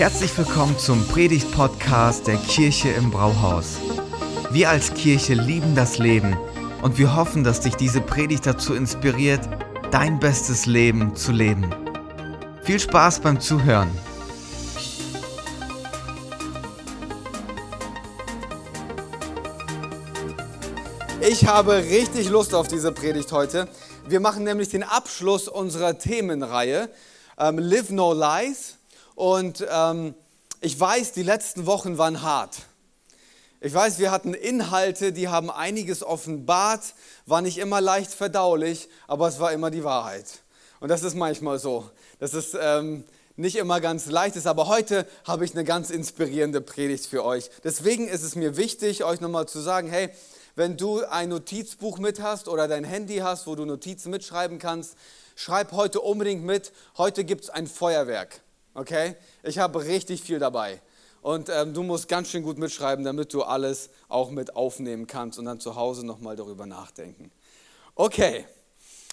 Herzlich willkommen zum Predigt-Podcast der Kirche im Brauhaus. Wir als Kirche lieben das Leben und wir hoffen, dass dich diese Predigt dazu inspiriert, dein bestes Leben zu leben. Viel Spaß beim Zuhören. Ich habe richtig Lust auf diese Predigt heute. Wir machen nämlich den Abschluss unserer Themenreihe ähm, Live No Lies. Und ähm, ich weiß, die letzten Wochen waren hart. Ich weiß, wir hatten Inhalte, die haben einiges offenbart, war nicht immer leicht verdaulich, aber es war immer die Wahrheit. Und das ist manchmal so. Das ist ähm, nicht immer ganz leicht ist, aber heute habe ich eine ganz inspirierende Predigt für euch. Deswegen ist es mir wichtig, euch nochmal zu sagen, hey, wenn du ein Notizbuch mit hast oder dein Handy hast, wo du Notizen mitschreiben kannst, schreib heute unbedingt mit. Heute gibt es ein Feuerwerk. Okay? Ich habe richtig viel dabei. Und ähm, du musst ganz schön gut mitschreiben, damit du alles auch mit aufnehmen kannst und dann zu Hause nochmal darüber nachdenken. Okay,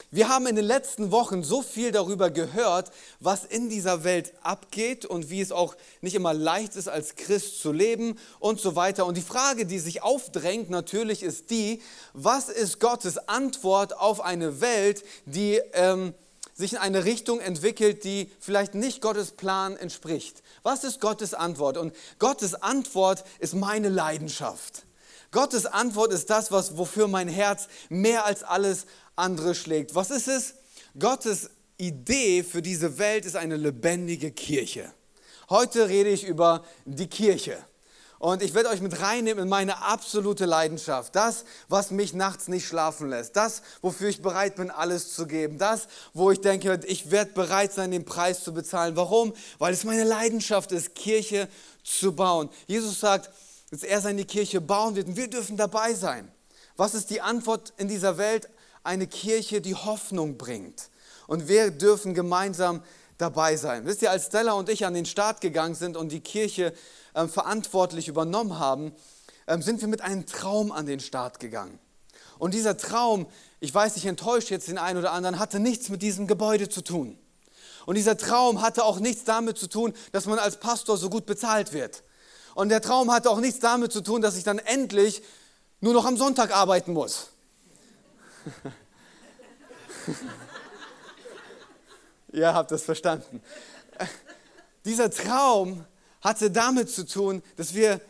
wir haben in den letzten Wochen so viel darüber gehört, was in dieser Welt abgeht und wie es auch nicht immer leicht ist, als Christ zu leben und so weiter. Und die Frage, die sich aufdrängt, natürlich ist die, was ist Gottes Antwort auf eine Welt, die... Ähm, sich in eine Richtung entwickelt, die vielleicht nicht Gottes Plan entspricht. Was ist Gottes Antwort? Und Gottes Antwort ist meine Leidenschaft. Gottes Antwort ist das, was, wofür mein Herz mehr als alles andere schlägt. Was ist es? Gottes Idee für diese Welt ist eine lebendige Kirche. Heute rede ich über die Kirche. Und ich werde euch mit reinnehmen in meine absolute Leidenschaft. Das, was mich nachts nicht schlafen lässt. Das, wofür ich bereit bin, alles zu geben. Das, wo ich denke, ich werde bereit sein, den Preis zu bezahlen. Warum? Weil es meine Leidenschaft ist, Kirche zu bauen. Jesus sagt, dass er seine Kirche bauen wird und wir dürfen dabei sein. Was ist die Antwort in dieser Welt? Eine Kirche, die Hoffnung bringt. Und wir dürfen gemeinsam dabei sein. Wisst ihr, als Stella und ich an den Start gegangen sind und die Kirche äh, verantwortlich übernommen haben, äh, sind wir mit einem Traum an den Start gegangen. Und dieser Traum, ich weiß, ich enttäusche jetzt den einen oder anderen, hatte nichts mit diesem Gebäude zu tun. Und dieser Traum hatte auch nichts damit zu tun, dass man als Pastor so gut bezahlt wird. Und der Traum hatte auch nichts damit zu tun, dass ich dann endlich nur noch am Sonntag arbeiten muss. Ihr habt das verstanden. Dieser Traum hatte damit zu tun, dass wir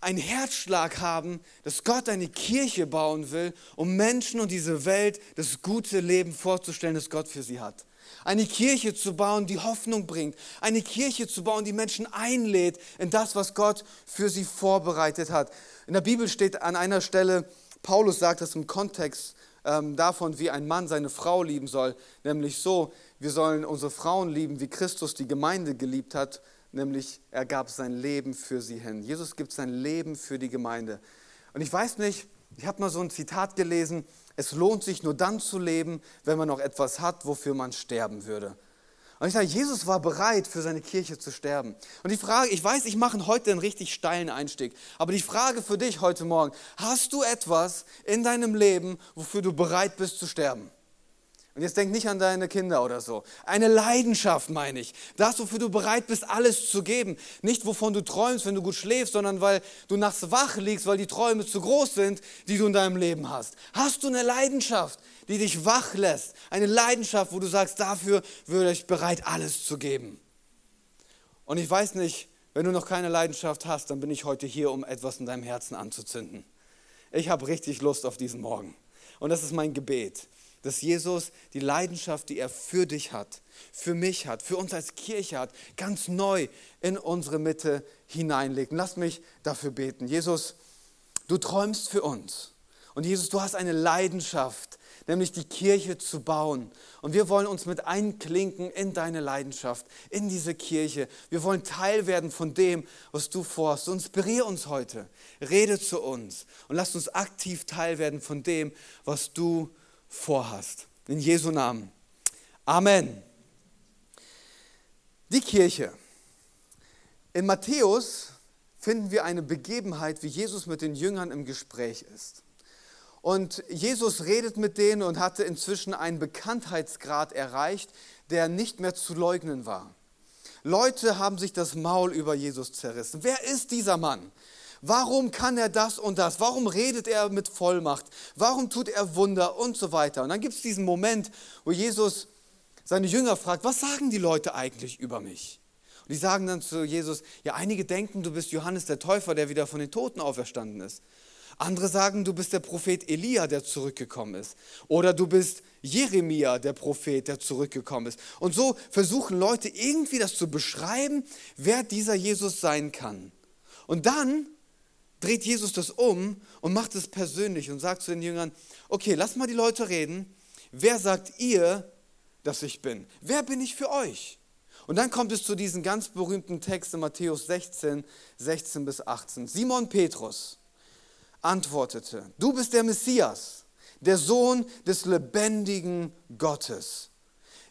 einen Herzschlag haben, dass Gott eine Kirche bauen will, um Menschen und diese Welt das gute Leben vorzustellen, das Gott für sie hat. Eine Kirche zu bauen, die Hoffnung bringt. Eine Kirche zu bauen, die Menschen einlädt in das, was Gott für sie vorbereitet hat. In der Bibel steht an einer Stelle, Paulus sagt das im Kontext ähm, davon, wie ein Mann seine Frau lieben soll, nämlich so, wir sollen unsere Frauen lieben, wie Christus die Gemeinde geliebt hat, nämlich er gab sein Leben für sie hin. Jesus gibt sein Leben für die Gemeinde. Und ich weiß nicht, ich habe mal so ein Zitat gelesen, es lohnt sich nur dann zu leben, wenn man noch etwas hat, wofür man sterben würde. Und ich sage, Jesus war bereit, für seine Kirche zu sterben. Und die Frage, ich weiß, ich mache heute einen richtig steilen Einstieg, aber die Frage für dich heute Morgen, hast du etwas in deinem Leben, wofür du bereit bist zu sterben? Und jetzt denk nicht an deine Kinder oder so. Eine Leidenschaft meine ich. Das, wofür du bereit bist, alles zu geben. Nicht, wovon du träumst, wenn du gut schläfst, sondern weil du nachts wach liegst, weil die Träume zu groß sind, die du in deinem Leben hast. Hast du eine Leidenschaft, die dich wach lässt? Eine Leidenschaft, wo du sagst, dafür würde ich bereit, alles zu geben. Und ich weiß nicht, wenn du noch keine Leidenschaft hast, dann bin ich heute hier, um etwas in deinem Herzen anzuzünden. Ich habe richtig Lust auf diesen Morgen. Und das ist mein Gebet dass Jesus die Leidenschaft, die er für dich hat, für mich hat, für uns als Kirche hat, ganz neu in unsere Mitte hineinlegt. lass mich dafür beten. Jesus, du träumst für uns. Und Jesus, du hast eine Leidenschaft, nämlich die Kirche zu bauen. Und wir wollen uns mit einklinken in deine Leidenschaft, in diese Kirche. Wir wollen Teil werden von dem, was du vorhast. Inspiriere uns heute, rede zu uns und lass uns aktiv Teil werden von dem, was du vorhast vorhast. In Jesu Namen. Amen. Die Kirche. In Matthäus finden wir eine Begebenheit, wie Jesus mit den Jüngern im Gespräch ist. Und Jesus redet mit denen und hatte inzwischen einen Bekanntheitsgrad erreicht, der nicht mehr zu leugnen war. Leute haben sich das Maul über Jesus zerrissen. Wer ist dieser Mann? Warum kann er das und das? Warum redet er mit Vollmacht? Warum tut er Wunder und so weiter? Und dann gibt es diesen Moment, wo Jesus seine Jünger fragt, was sagen die Leute eigentlich über mich? Und die sagen dann zu Jesus, ja, einige denken, du bist Johannes der Täufer, der wieder von den Toten auferstanden ist. Andere sagen, du bist der Prophet Elia, der zurückgekommen ist. Oder du bist Jeremia, der Prophet, der zurückgekommen ist. Und so versuchen Leute irgendwie das zu beschreiben, wer dieser Jesus sein kann. Und dann dreht Jesus das um und macht es persönlich und sagt zu den Jüngern, okay, lass mal die Leute reden. Wer sagt ihr, dass ich bin? Wer bin ich für euch? Und dann kommt es zu diesem ganz berühmten Text in Matthäus 16, 16 bis 18. Simon Petrus antwortete, du bist der Messias, der Sohn des lebendigen Gottes.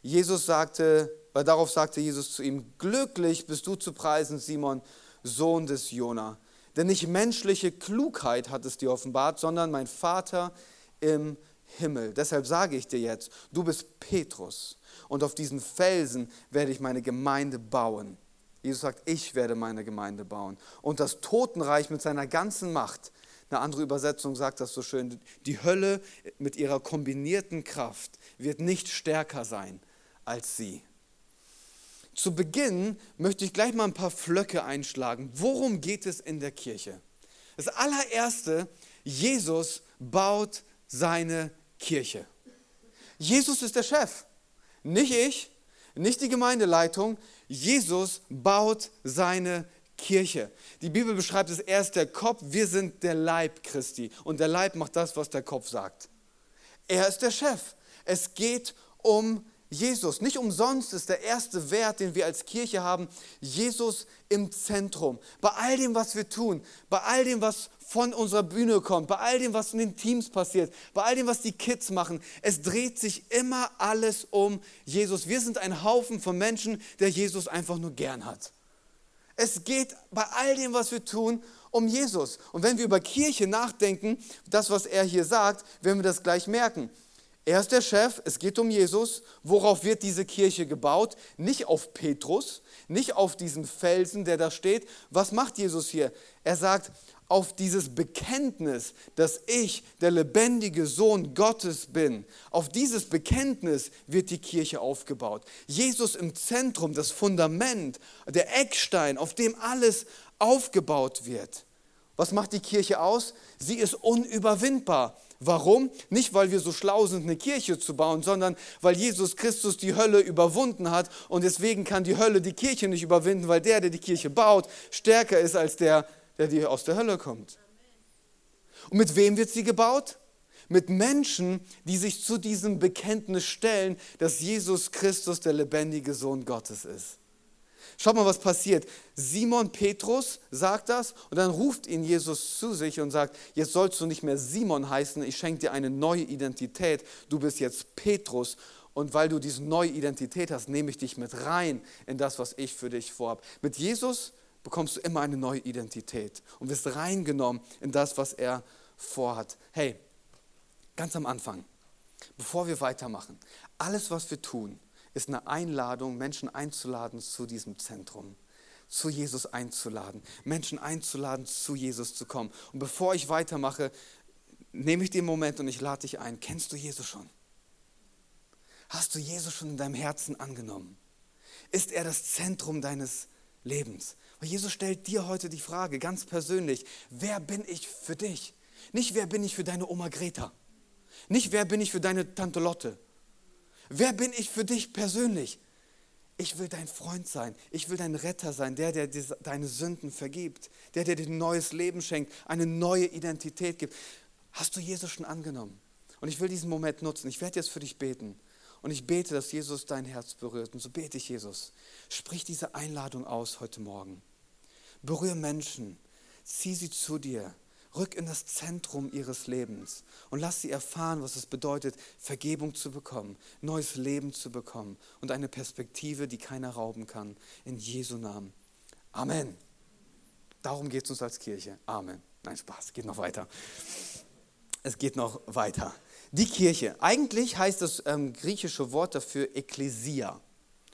Jesus sagte, weil darauf sagte Jesus zu ihm, glücklich bist du zu preisen, Simon, Sohn des Jona. Denn nicht menschliche Klugheit hat es dir offenbart, sondern mein Vater im Himmel. Deshalb sage ich dir jetzt, du bist Petrus und auf diesen Felsen werde ich meine Gemeinde bauen. Jesus sagt, ich werde meine Gemeinde bauen. Und das Totenreich mit seiner ganzen Macht, eine andere Übersetzung sagt das so schön, die Hölle mit ihrer kombinierten Kraft wird nicht stärker sein als sie. Zu Beginn möchte ich gleich mal ein paar Flöcke einschlagen. Worum geht es in der Kirche? Das allererste, Jesus baut seine Kirche. Jesus ist der Chef, nicht ich, nicht die Gemeindeleitung. Jesus baut seine Kirche. Die Bibel beschreibt es, er ist der Kopf, wir sind der Leib Christi. Und der Leib macht das, was der Kopf sagt. Er ist der Chef. Es geht um Jesus. Nicht umsonst ist der erste Wert, den wir als Kirche haben, Jesus im Zentrum. Bei all dem, was wir tun, bei all dem, was von unserer Bühne kommt, bei all dem, was in den Teams passiert, bei all dem, was die Kids machen, es dreht sich immer alles um Jesus. Wir sind ein Haufen von Menschen, der Jesus einfach nur gern hat. Es geht bei all dem, was wir tun, um Jesus. Und wenn wir über Kirche nachdenken, das, was er hier sagt, werden wir das gleich merken. Er ist der Chef, es geht um Jesus. Worauf wird diese Kirche gebaut? Nicht auf Petrus, nicht auf diesen Felsen, der da steht. Was macht Jesus hier? Er sagt, auf dieses Bekenntnis, dass ich der lebendige Sohn Gottes bin, auf dieses Bekenntnis wird die Kirche aufgebaut. Jesus im Zentrum, das Fundament, der Eckstein, auf dem alles aufgebaut wird. Was macht die Kirche aus? Sie ist unüberwindbar. Warum? Nicht, weil wir so schlau sind, eine Kirche zu bauen, sondern weil Jesus Christus die Hölle überwunden hat und deswegen kann die Hölle die Kirche nicht überwinden, weil der, der die Kirche baut, stärker ist als der, der die aus der Hölle kommt. Und mit wem wird sie gebaut? Mit Menschen, die sich zu diesem Bekenntnis stellen, dass Jesus Christus der lebendige Sohn Gottes ist. Schaut mal, was passiert. Simon Petrus sagt das und dann ruft ihn Jesus zu sich und sagt, jetzt sollst du nicht mehr Simon heißen, ich schenke dir eine neue Identität. Du bist jetzt Petrus und weil du diese neue Identität hast, nehme ich dich mit rein in das, was ich für dich vorhabe. Mit Jesus bekommst du immer eine neue Identität und wirst reingenommen in das, was er vorhat. Hey, ganz am Anfang, bevor wir weitermachen, alles, was wir tun, ist eine Einladung, Menschen einzuladen zu diesem Zentrum, zu Jesus einzuladen, Menschen einzuladen, zu Jesus zu kommen. Und bevor ich weitermache, nehme ich den Moment und ich lade dich ein. Kennst du Jesus schon? Hast du Jesus schon in deinem Herzen angenommen? Ist er das Zentrum deines Lebens? Weil Jesus stellt dir heute die Frage, ganz persönlich, wer bin ich für dich? Nicht, wer bin ich für deine Oma Greta? Nicht, wer bin ich für deine Tante Lotte? Wer bin ich für dich persönlich? Ich will dein Freund sein. Ich will dein Retter sein, der, der dir deine Sünden vergibt, der, der dir ein neues Leben schenkt, eine neue Identität gibt. Hast du Jesus schon angenommen? Und ich will diesen Moment nutzen. Ich werde jetzt für dich beten. Und ich bete, dass Jesus dein Herz berührt. Und so bete ich, Jesus. Sprich diese Einladung aus heute Morgen. Berühre Menschen. Zieh sie zu dir. Rück in das Zentrum ihres Lebens und lass sie erfahren, was es bedeutet, Vergebung zu bekommen, neues Leben zu bekommen und eine Perspektive, die keiner rauben kann. In Jesu Namen. Amen. Darum geht es uns als Kirche. Amen. Nein, Spaß, geht noch weiter. Es geht noch weiter. Die Kirche. Eigentlich heißt das ähm, griechische Wort dafür Ekklesia.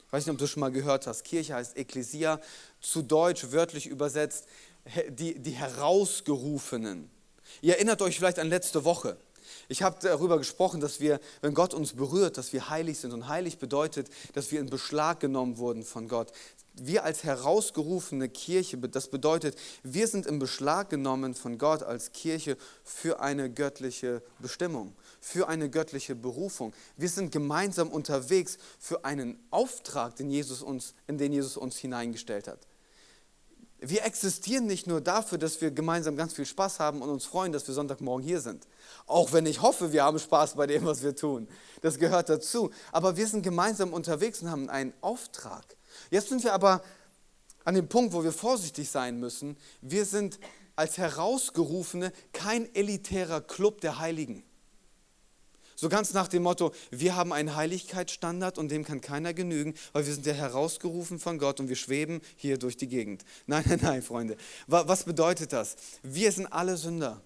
Ich weiß nicht, ob du schon mal gehört hast. Kirche heißt Ekklesia, zu Deutsch wörtlich übersetzt, die, die Herausgerufenen. Ihr erinnert euch vielleicht an letzte Woche. Ich habe darüber gesprochen, dass wir, wenn Gott uns berührt, dass wir heilig sind. Und heilig bedeutet, dass wir in Beschlag genommen wurden von Gott. Wir als herausgerufene Kirche, das bedeutet, wir sind in Beschlag genommen von Gott als Kirche für eine göttliche Bestimmung, für eine göttliche Berufung. Wir sind gemeinsam unterwegs für einen Auftrag, den Jesus uns, in den Jesus uns hineingestellt hat. Wir existieren nicht nur dafür, dass wir gemeinsam ganz viel Spaß haben und uns freuen, dass wir Sonntagmorgen hier sind. Auch wenn ich hoffe, wir haben Spaß bei dem, was wir tun. Das gehört dazu. Aber wir sind gemeinsam unterwegs und haben einen Auftrag. Jetzt sind wir aber an dem Punkt, wo wir vorsichtig sein müssen. Wir sind als Herausgerufene kein elitärer Club der Heiligen. So ganz nach dem Motto, wir haben einen Heiligkeitsstandard und dem kann keiner genügen, weil wir sind ja herausgerufen von Gott und wir schweben hier durch die Gegend. Nein, nein, nein, Freunde. Was bedeutet das? Wir sind alle Sünder.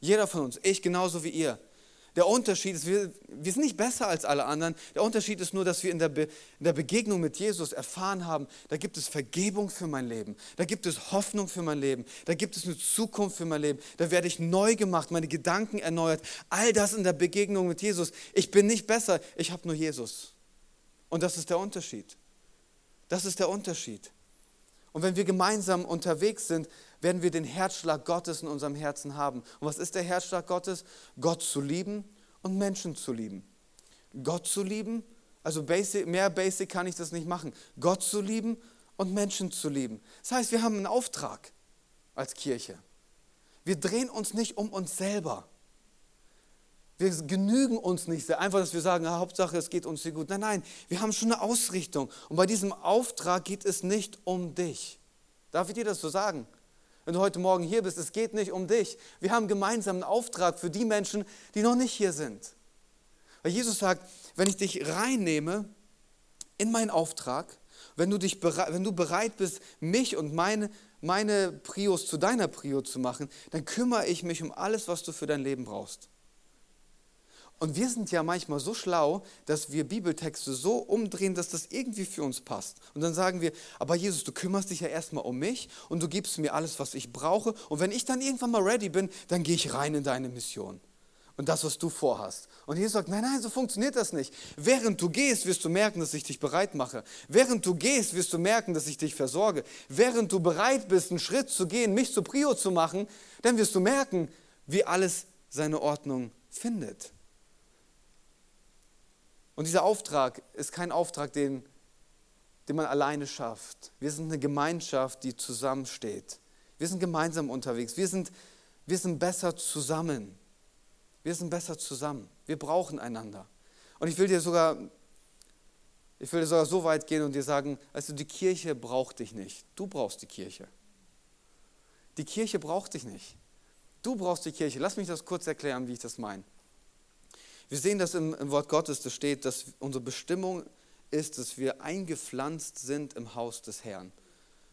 Jeder von uns, ich genauso wie ihr. Der Unterschied ist, wir, wir sind nicht besser als alle anderen. Der Unterschied ist nur, dass wir in der, Be, in der Begegnung mit Jesus erfahren haben, da gibt es Vergebung für mein Leben, da gibt es Hoffnung für mein Leben, da gibt es eine Zukunft für mein Leben, da werde ich neu gemacht, meine Gedanken erneuert. All das in der Begegnung mit Jesus. Ich bin nicht besser, ich habe nur Jesus. Und das ist der Unterschied. Das ist der Unterschied. Und wenn wir gemeinsam unterwegs sind, werden wir den Herzschlag Gottes in unserem Herzen haben. Und was ist der Herzschlag Gottes? Gott zu lieben und Menschen zu lieben. Gott zu lieben, also basic, mehr basic kann ich das nicht machen. Gott zu lieben und Menschen zu lieben. Das heißt, wir haben einen Auftrag als Kirche. Wir drehen uns nicht um uns selber. Wir genügen uns nicht sehr, einfach, dass wir sagen, ja, Hauptsache es geht uns hier gut. Nein, nein, wir haben schon eine Ausrichtung. Und bei diesem Auftrag geht es nicht um dich. Darf ich dir das so sagen? Wenn du heute Morgen hier bist, es geht nicht um dich. Wir haben gemeinsam einen Auftrag für die Menschen, die noch nicht hier sind. Weil Jesus sagt, wenn ich dich reinnehme in meinen Auftrag, wenn du, dich bereit, wenn du bereit bist, mich und meine, meine Prios zu deiner Prio zu machen, dann kümmere ich mich um alles, was du für dein Leben brauchst. Und wir sind ja manchmal so schlau, dass wir Bibeltexte so umdrehen, dass das irgendwie für uns passt. Und dann sagen wir, aber Jesus, du kümmerst dich ja erstmal um mich und du gibst mir alles, was ich brauche. Und wenn ich dann irgendwann mal ready bin, dann gehe ich rein in deine Mission. Und das, was du vorhast. Und Jesus sagt, nein, nein, so funktioniert das nicht. Während du gehst, wirst du merken, dass ich dich bereit mache. Während du gehst, wirst du merken, dass ich dich versorge. Während du bereit bist, einen Schritt zu gehen, mich zu Prio zu machen, dann wirst du merken, wie alles seine Ordnung findet. Und dieser Auftrag ist kein Auftrag, den, den man alleine schafft. Wir sind eine Gemeinschaft, die zusammensteht. Wir sind gemeinsam unterwegs. Wir sind, wir sind besser zusammen. Wir sind besser zusammen. Wir brauchen einander. Und ich will dir sogar, ich will dir sogar so weit gehen und dir sagen, also die Kirche braucht dich nicht. Du brauchst die Kirche. Die Kirche braucht dich nicht. Du brauchst die Kirche. Lass mich das kurz erklären, wie ich das meine. Wir sehen das im, im Wort Gottes, da steht, dass unsere Bestimmung ist, dass wir eingepflanzt sind im Haus des Herrn.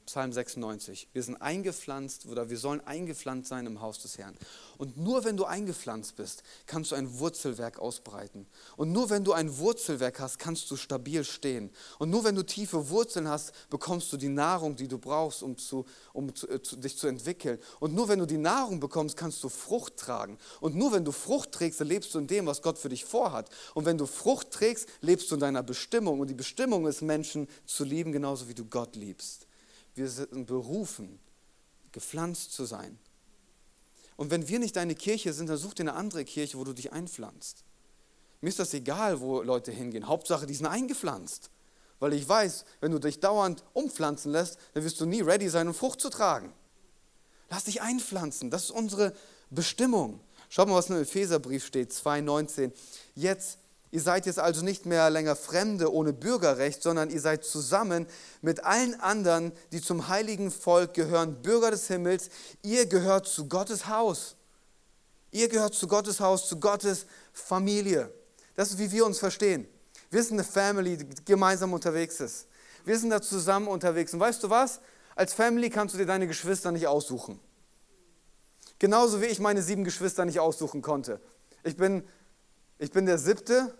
Psalm 96. Wir sind eingepflanzt oder wir sollen eingepflanzt sein im Haus des Herrn. Und nur wenn du eingepflanzt bist, kannst du ein Wurzelwerk ausbreiten. Und nur wenn du ein Wurzelwerk hast, kannst du stabil stehen. Und nur wenn du tiefe Wurzeln hast, bekommst du die Nahrung, die du brauchst, um, zu, um zu, äh, zu, dich zu entwickeln. Und nur wenn du die Nahrung bekommst, kannst du Frucht tragen. Und nur wenn du Frucht trägst, lebst du in dem, was Gott für dich vorhat. Und wenn du Frucht trägst, lebst du in deiner Bestimmung. Und die Bestimmung ist, Menschen zu lieben, genauso wie du Gott liebst. Wir sind berufen, gepflanzt zu sein. Und wenn wir nicht deine Kirche sind, dann such dir eine andere Kirche, wo du dich einpflanzt. Mir ist das egal, wo Leute hingehen. Hauptsache, die sind eingepflanzt. Weil ich weiß, wenn du dich dauernd umpflanzen lässt, dann wirst du nie ready sein, um Frucht zu tragen. Lass dich einpflanzen. Das ist unsere Bestimmung. Schau mal, was im Epheserbrief steht, 2,19. Jetzt Ihr seid jetzt also nicht mehr länger Fremde ohne Bürgerrecht, sondern ihr seid zusammen mit allen anderen, die zum heiligen Volk gehören, Bürger des Himmels. Ihr gehört zu Gottes Haus. Ihr gehört zu Gottes Haus, zu Gottes Familie. Das ist, wie wir uns verstehen. Wir sind eine Family, die gemeinsam unterwegs ist. Wir sind da zusammen unterwegs. Und weißt du was? Als Family kannst du dir deine Geschwister nicht aussuchen. Genauso wie ich meine sieben Geschwister nicht aussuchen konnte. Ich bin, ich bin der siebte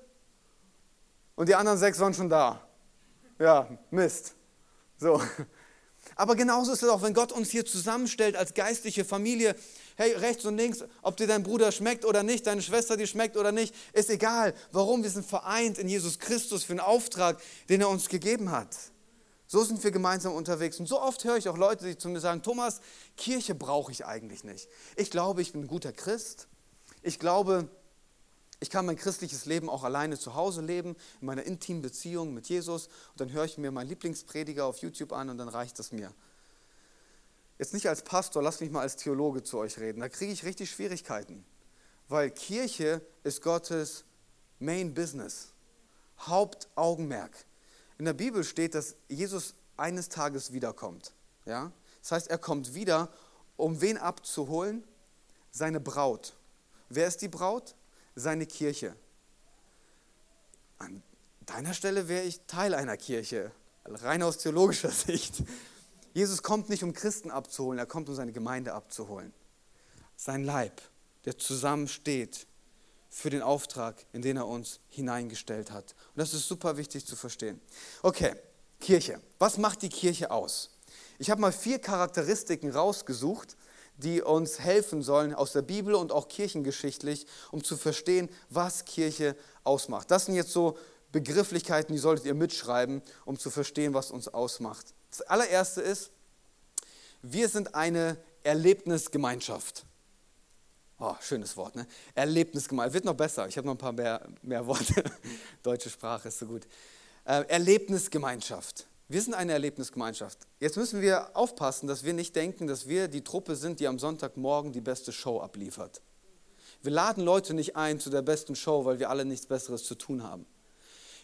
und die anderen sechs waren schon da. Ja, Mist. So. Aber genauso ist es auch, wenn Gott uns hier zusammenstellt als geistliche Familie. Hey, rechts und links, ob dir dein Bruder schmeckt oder nicht, deine Schwester dir schmeckt oder nicht, ist egal. Warum? Wir sind vereint in Jesus Christus für den Auftrag, den er uns gegeben hat. So sind wir gemeinsam unterwegs. Und so oft höre ich auch Leute, die zu mir sagen, Thomas, Kirche brauche ich eigentlich nicht. Ich glaube, ich bin ein guter Christ. Ich glaube, ich kann mein christliches Leben auch alleine zu Hause leben, in meiner intimen Beziehung mit Jesus. Und dann höre ich mir meinen Lieblingsprediger auf YouTube an und dann reicht es mir. Jetzt nicht als Pastor, lass mich mal als Theologe zu euch reden. Da kriege ich richtig Schwierigkeiten. Weil Kirche ist Gottes Main Business, Hauptaugenmerk. In der Bibel steht, dass Jesus eines Tages wiederkommt. Ja? Das heißt, er kommt wieder, um wen abzuholen? Seine Braut. Wer ist die Braut? Seine Kirche. An deiner Stelle wäre ich Teil einer Kirche, rein aus theologischer Sicht. Jesus kommt nicht, um Christen abzuholen, er kommt, um seine Gemeinde abzuholen. Sein Leib, der zusammensteht für den Auftrag, in den er uns hineingestellt hat. Und das ist super wichtig zu verstehen. Okay, Kirche. Was macht die Kirche aus? Ich habe mal vier Charakteristiken rausgesucht, die uns helfen sollen aus der Bibel und auch kirchengeschichtlich, um zu verstehen, was Kirche ausmacht. Das sind jetzt so Begrifflichkeiten, die solltet ihr mitschreiben, um zu verstehen, was uns ausmacht. Das allererste ist, wir sind eine Erlebnisgemeinschaft. Oh, schönes Wort, ne? Erlebnisgemeinschaft. Wird noch besser. Ich habe noch ein paar mehr, mehr Worte. Deutsche Sprache ist so gut. Äh, Erlebnisgemeinschaft. Wir sind eine Erlebnisgemeinschaft. Jetzt müssen wir aufpassen, dass wir nicht denken, dass wir die Truppe sind, die am Sonntagmorgen die beste Show abliefert. Wir laden Leute nicht ein zu der besten Show, weil wir alle nichts Besseres zu tun haben.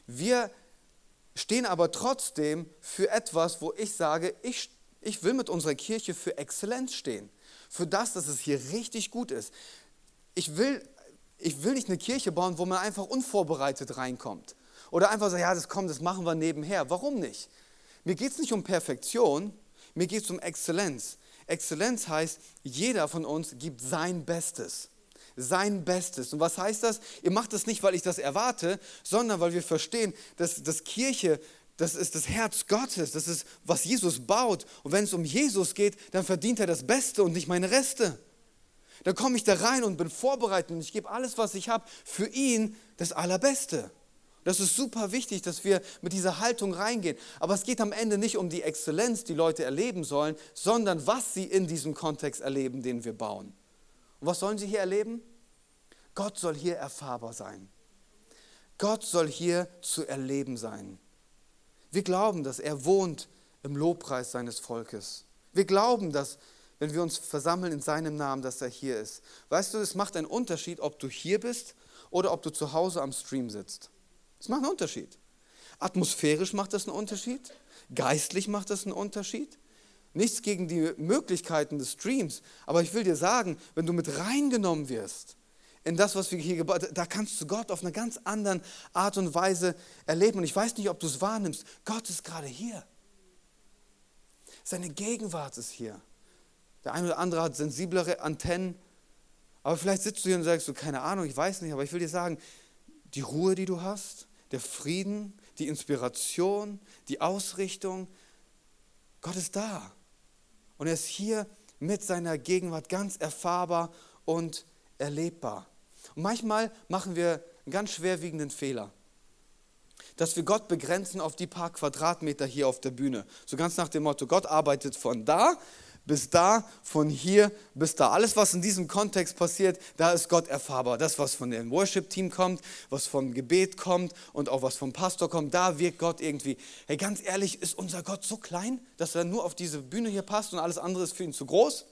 Wir stehen aber trotzdem für etwas, wo ich sage, ich, ich will mit unserer Kirche für Exzellenz stehen für das, dass es hier richtig gut ist. Ich will, ich will nicht eine Kirche bauen, wo man einfach unvorbereitet reinkommt. Oder einfach so, ja, das kommt, das machen wir nebenher. Warum nicht? Mir geht es nicht um Perfektion, mir geht es um Exzellenz. Exzellenz heißt, jeder von uns gibt sein Bestes. Sein Bestes. Und was heißt das? Ihr macht das nicht, weil ich das erwarte, sondern weil wir verstehen, dass, dass Kirche das ist das Herz Gottes, das ist, was Jesus baut. Und wenn es um Jesus geht, dann verdient er das Beste und nicht meine Reste. Dann komme ich da rein und bin vorbereitet und ich gebe alles, was ich habe, für ihn das Allerbeste. Das ist super wichtig, dass wir mit dieser Haltung reingehen. Aber es geht am Ende nicht um die Exzellenz, die Leute erleben sollen, sondern was sie in diesem Kontext erleben, den wir bauen. Und was sollen sie hier erleben? Gott soll hier erfahrbar sein. Gott soll hier zu erleben sein. Wir glauben, dass er wohnt im Lobpreis seines Volkes. Wir glauben, dass, wenn wir uns versammeln in seinem Namen, dass er hier ist. Weißt du, es macht einen Unterschied, ob du hier bist oder ob du zu Hause am Stream sitzt. Es macht einen Unterschied. Atmosphärisch macht das einen Unterschied. Geistlich macht das einen Unterschied. Nichts gegen die Möglichkeiten des Streams. Aber ich will dir sagen, wenn du mit reingenommen wirst, in das, was wir hier gebaut haben, da kannst du Gott auf eine ganz andere Art und Weise erleben. Und ich weiß nicht, ob du es wahrnimmst. Gott ist gerade hier. Seine Gegenwart ist hier. Der eine oder andere hat sensiblere Antennen. Aber vielleicht sitzt du hier und sagst du, keine Ahnung, ich weiß nicht, aber ich will dir sagen, die Ruhe, die du hast, der Frieden, die Inspiration, die Ausrichtung, Gott ist da. Und er ist hier mit seiner Gegenwart ganz erfahrbar und erlebbar. Und manchmal machen wir einen ganz schwerwiegenden Fehler, dass wir Gott begrenzen auf die paar Quadratmeter hier auf der Bühne. So ganz nach dem Motto, Gott arbeitet von da bis da, von hier bis da. Alles, was in diesem Kontext passiert, da ist Gott erfahrbar. Das, was von dem Worship-Team kommt, was vom Gebet kommt und auch was vom Pastor kommt, da wirkt Gott irgendwie. Hey, ganz ehrlich, ist unser Gott so klein, dass er nur auf diese Bühne hier passt und alles andere ist für ihn zu groß?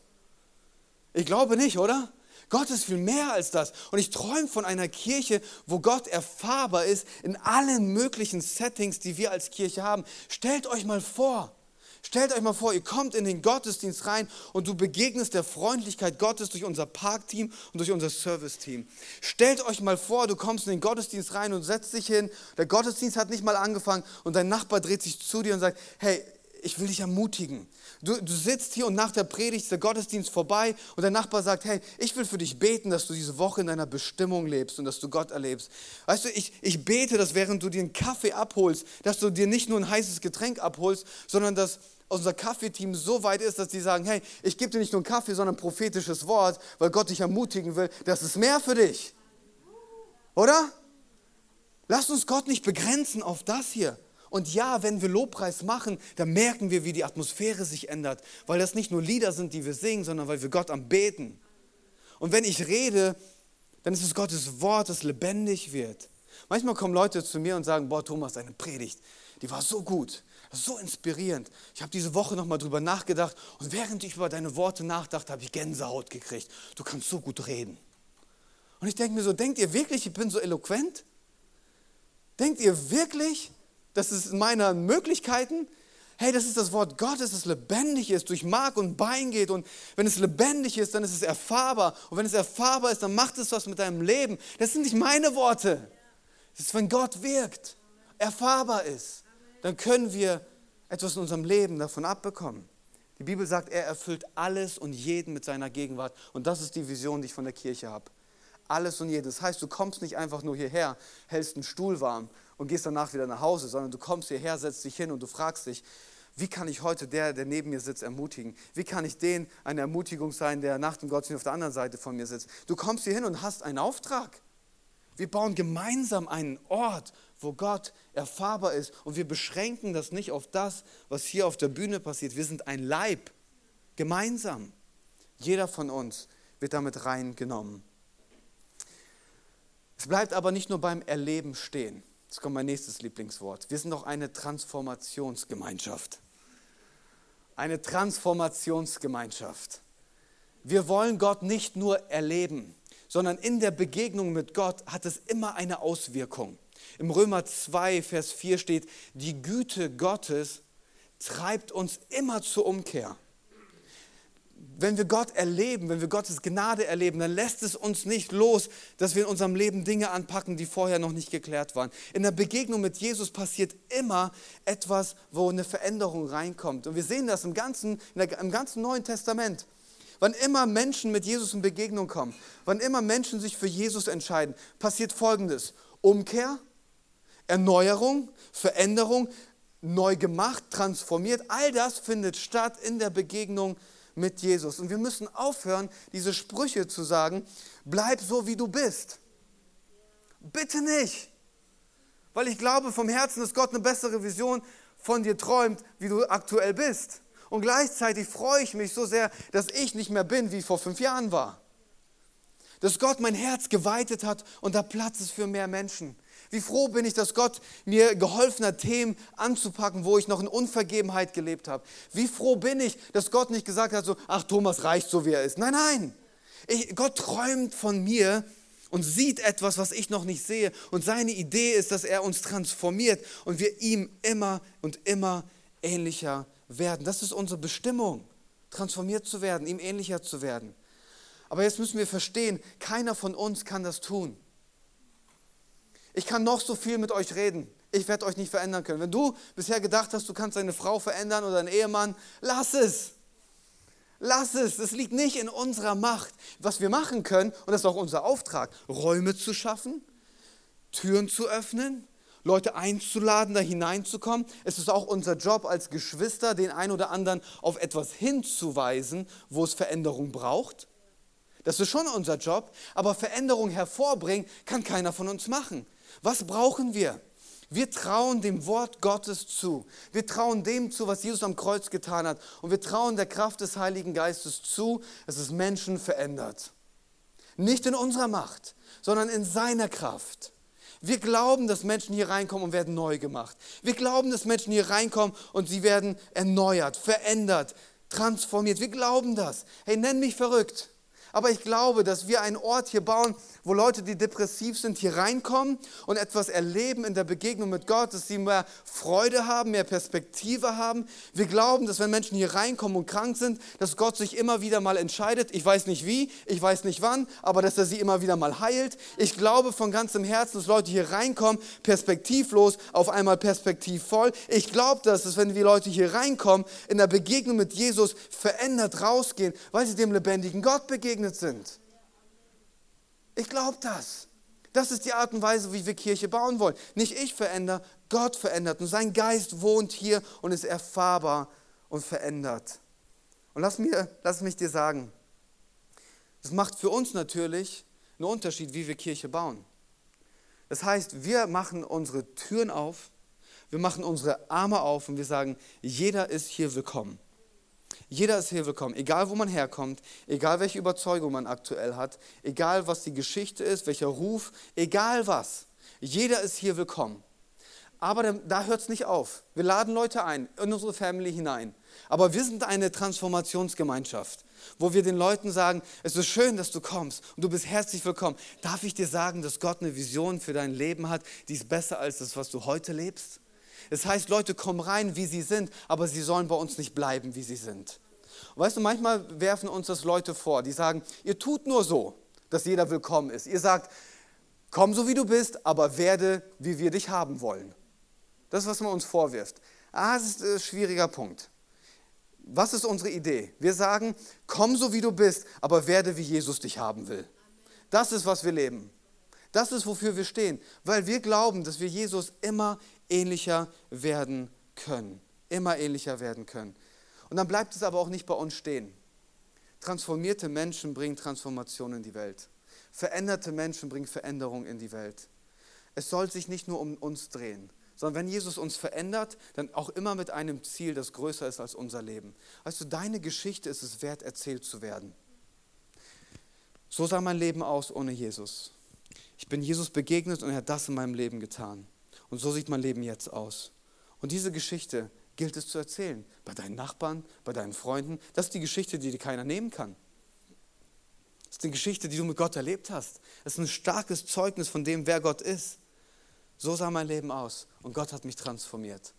Ich glaube nicht, oder? Gott ist viel mehr als das. Und ich träume von einer Kirche, wo Gott erfahrbar ist in allen möglichen Settings, die wir als Kirche haben. Stellt euch mal vor, Stellt euch mal vor, ihr kommt in den Gottesdienst rein und du begegnest der Freundlichkeit Gottes durch unser Parkteam und durch unser Serviceteam. Stellt euch mal vor, du kommst in den Gottesdienst rein und setzt dich hin, der Gottesdienst hat nicht mal angefangen und dein Nachbar dreht sich zu dir und sagt, hey, ich will dich ermutigen. Du, du sitzt hier und nach der Predigt ist der Gottesdienst vorbei und der Nachbar sagt, hey, ich will für dich beten, dass du diese Woche in deiner Bestimmung lebst und dass du Gott erlebst. Weißt du, ich, ich bete, dass während du dir einen Kaffee abholst, dass du dir nicht nur ein heißes Getränk abholst, sondern dass unser Kaffeeteam so weit ist, dass die sagen, hey, ich gebe dir nicht nur einen Kaffee, sondern ein prophetisches Wort, weil Gott dich ermutigen will. Das ist mehr für dich. Oder? Lass uns Gott nicht begrenzen auf das hier. Und ja, wenn wir Lobpreis machen, dann merken wir, wie die Atmosphäre sich ändert, weil das nicht nur Lieder sind, die wir singen, sondern weil wir Gott am Beten. Und wenn ich rede, dann ist es Gottes Wort, das lebendig wird. Manchmal kommen Leute zu mir und sagen, boah Thomas, deine Predigt, die war so gut, so inspirierend. Ich habe diese Woche nochmal drüber nachgedacht und während ich über deine Worte nachdachte, habe ich Gänsehaut gekriegt. Du kannst so gut reden. Und ich denke mir so, denkt ihr wirklich, ich bin so eloquent? Denkt ihr wirklich, das ist in meinen Möglichkeiten. Hey, das ist das Wort Gottes, das lebendig ist, durch Mark und Bein geht. Und wenn es lebendig ist, dann ist es erfahrbar. Und wenn es erfahrbar ist, dann macht es was mit deinem Leben. Das sind nicht meine Worte. Das ist, wenn Gott wirkt, erfahrbar ist, dann können wir etwas in unserem Leben davon abbekommen. Die Bibel sagt, er erfüllt alles und jeden mit seiner Gegenwart. Und das ist die Vision, die ich von der Kirche habe. Alles und jedes. Das heißt, du kommst nicht einfach nur hierher, hältst einen Stuhl warm und gehst danach wieder nach Hause, sondern du kommst hierher, setzt dich hin und du fragst dich, wie kann ich heute der, der neben mir sitzt, ermutigen? Wie kann ich den eine Ermutigung sein, der nach dem Gottesdienst auf der anderen Seite von mir sitzt? Du kommst hier hin und hast einen Auftrag. Wir bauen gemeinsam einen Ort, wo Gott erfahrbar ist und wir beschränken das nicht auf das, was hier auf der Bühne passiert. Wir sind ein Leib, gemeinsam. Jeder von uns wird damit reingenommen. Es bleibt aber nicht nur beim Erleben stehen. Jetzt kommt mein nächstes Lieblingswort. Wir sind doch eine Transformationsgemeinschaft. Eine Transformationsgemeinschaft. Wir wollen Gott nicht nur erleben, sondern in der Begegnung mit Gott hat es immer eine Auswirkung. Im Römer 2, Vers 4 steht, die Güte Gottes treibt uns immer zur Umkehr wenn wir Gott erleben, wenn wir Gottes Gnade erleben, dann lässt es uns nicht los, dass wir in unserem Leben Dinge anpacken, die vorher noch nicht geklärt waren. In der Begegnung mit Jesus passiert immer etwas, wo eine Veränderung reinkommt. Und wir sehen das im ganzen, im ganzen Neuen Testament. Wann immer Menschen mit Jesus in Begegnung kommen, wann immer Menschen sich für Jesus entscheiden, passiert Folgendes. Umkehr, Erneuerung, Veränderung, neu gemacht, transformiert. All das findet statt in der Begegnung mit mit Jesus. Und wir müssen aufhören, diese Sprüche zu sagen, bleib so, wie du bist. Bitte nicht. Weil ich glaube vom Herzen, dass Gott eine bessere Vision von dir träumt, wie du aktuell bist. Und gleichzeitig freue ich mich so sehr, dass ich nicht mehr bin, wie vor fünf Jahren war. Dass Gott mein Herz geweitet hat und da Platz ist für mehr Menschen. Wie froh bin ich, dass Gott mir geholfen hat, Themen anzupacken, wo ich noch in Unvergebenheit gelebt habe. Wie froh bin ich, dass Gott nicht gesagt hat, so, ach, Thomas reicht so, wie er ist. Nein, nein. Ich, Gott träumt von mir und sieht etwas, was ich noch nicht sehe. Und seine Idee ist, dass er uns transformiert und wir ihm immer und immer ähnlicher werden. Das ist unsere Bestimmung, transformiert zu werden, ihm ähnlicher zu werden. Aber jetzt müssen wir verstehen, keiner von uns kann das tun. Ich kann noch so viel mit euch reden. Ich werde euch nicht verändern können. Wenn du bisher gedacht hast, du kannst deine Frau verändern oder deinen Ehemann, lass es. Lass es. Es liegt nicht in unserer Macht. Was wir machen können, und das ist auch unser Auftrag, Räume zu schaffen, Türen zu öffnen, Leute einzuladen, da hineinzukommen. Es ist auch unser Job als Geschwister, den einen oder anderen auf etwas hinzuweisen, wo es Veränderung braucht. Das ist schon unser Job, aber Veränderung hervorbringen kann keiner von uns machen. Was brauchen wir? Wir trauen dem Wort Gottes zu. Wir trauen dem zu, was Jesus am Kreuz getan hat. Und wir trauen der Kraft des Heiligen Geistes zu, dass es Menschen verändert. Nicht in unserer Macht, sondern in seiner Kraft. Wir glauben, dass Menschen hier reinkommen und werden neu gemacht. Wir glauben, dass Menschen hier reinkommen und sie werden erneuert, verändert, transformiert. Wir glauben das. Hey, nenn mich verrückt. Aber ich glaube, dass wir einen Ort hier bauen, wo Leute, die depressiv sind, hier reinkommen und etwas erleben in der Begegnung mit Gott, dass sie mehr Freude haben, mehr Perspektive haben. Wir glauben, dass wenn Menschen hier reinkommen und krank sind, dass Gott sich immer wieder mal entscheidet. Ich weiß nicht wie, ich weiß nicht wann, aber dass er sie immer wieder mal heilt. Ich glaube von ganzem Herzen, dass Leute hier reinkommen, perspektivlos, auf einmal perspektivvoll. Ich glaube, dass es, wenn die Leute hier reinkommen, in der Begegnung mit Jesus verändert rausgehen, weil sie dem lebendigen Gott begegnen gesegnet sind. Ich glaube das. Das ist die Art und Weise, wie wir Kirche bauen wollen. Nicht ich verändere, Gott verändert. Und sein Geist wohnt hier und ist erfahrbar und verändert. Und lass, mir, lass mich dir sagen, das macht für uns natürlich einen Unterschied, wie wir Kirche bauen. Das heißt, wir machen unsere Türen auf, wir machen unsere Arme auf und wir sagen, jeder ist hier willkommen. Jeder ist hier willkommen, egal wo man herkommt, egal welche Überzeugung man aktuell hat, egal was die Geschichte ist, welcher Ruf, egal was. Jeder ist hier willkommen. Aber da hört es nicht auf. Wir laden Leute ein, in unsere Family hinein. Aber wir sind eine Transformationsgemeinschaft, wo wir den Leuten sagen, es ist schön, dass du kommst und du bist herzlich willkommen. Darf ich dir sagen, dass Gott eine Vision für dein Leben hat, die ist besser als das, was du heute lebst? Das heißt, Leute kommen rein, wie sie sind, aber sie sollen bei uns nicht bleiben, wie sie sind. Und weißt du, manchmal werfen uns das Leute vor, die sagen, ihr tut nur so, dass jeder willkommen ist. Ihr sagt, komm so wie du bist, aber werde, wie wir dich haben wollen. Das ist, was man uns vorwirft. Ah, das ist ein schwieriger Punkt. Was ist unsere Idee? Wir sagen, komm so wie du bist, aber werde, wie Jesus dich haben will. Das ist, was wir leben. Das ist, wofür wir stehen, weil wir glauben, dass wir Jesus immer ähnlicher werden können. Immer ähnlicher werden können. Und dann bleibt es aber auch nicht bei uns stehen. Transformierte Menschen bringen Transformation in die Welt. Veränderte Menschen bringen Veränderung in die Welt. Es soll sich nicht nur um uns drehen, sondern wenn Jesus uns verändert, dann auch immer mit einem Ziel, das größer ist als unser Leben. Weißt du, deine Geschichte ist es wert, erzählt zu werden. So sah mein Leben aus ohne Jesus. Ich bin Jesus begegnet und er hat das in meinem Leben getan. Und so sieht mein Leben jetzt aus. Und diese Geschichte gilt es zu erzählen. Bei deinen Nachbarn, bei deinen Freunden. Das ist die Geschichte, die dir keiner nehmen kann. Das ist die Geschichte, die du mit Gott erlebt hast. Das ist ein starkes Zeugnis von dem, wer Gott ist. So sah mein Leben aus und Gott hat mich transformiert.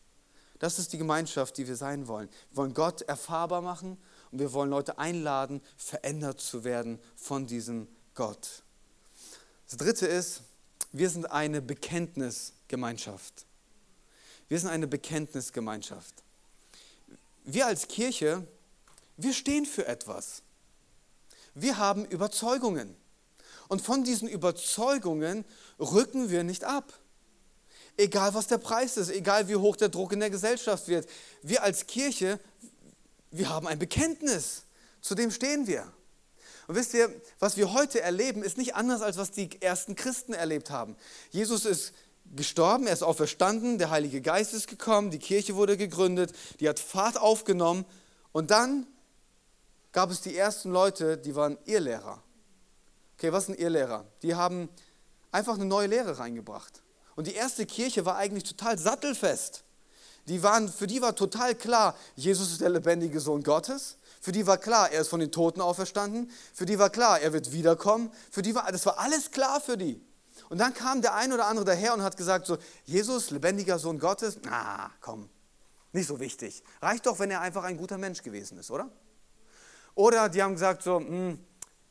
Das ist die Gemeinschaft, die wir sein wollen. Wir wollen Gott erfahrbar machen und wir wollen Leute einladen, verändert zu werden von diesem Gott. Das dritte ist, wir sind eine Bekenntnisgemeinschaft. Wir sind eine Bekenntnisgemeinschaft. Wir als Kirche, wir stehen für etwas. Wir haben Überzeugungen. Und von diesen Überzeugungen rücken wir nicht ab. Egal was der Preis ist, egal wie hoch der Druck in der Gesellschaft wird. Wir als Kirche, wir haben ein Bekenntnis. Zu dem stehen wir. Und wisst ihr, was wir heute erleben, ist nicht anders, als was die ersten Christen erlebt haben. Jesus ist gestorben, er ist auferstanden, der Heilige Geist ist gekommen, die Kirche wurde gegründet, die hat Fahrt aufgenommen und dann gab es die ersten Leute, die waren Irrlehrer. Okay, was sind Irrlehrer? Die haben einfach eine neue Lehre reingebracht. Und die erste Kirche war eigentlich total sattelfest. Die waren, für die war total klar, Jesus ist der lebendige Sohn Gottes. Für die war klar, er ist von den Toten auferstanden. Für die war klar, er wird wiederkommen. Für die war, das war alles klar für die. Und dann kam der ein oder andere daher und hat gesagt, so, Jesus, lebendiger Sohn Gottes, ah, komm, nicht so wichtig. Reicht doch, wenn er einfach ein guter Mensch gewesen ist, oder? Oder die haben gesagt, so, mh, hm,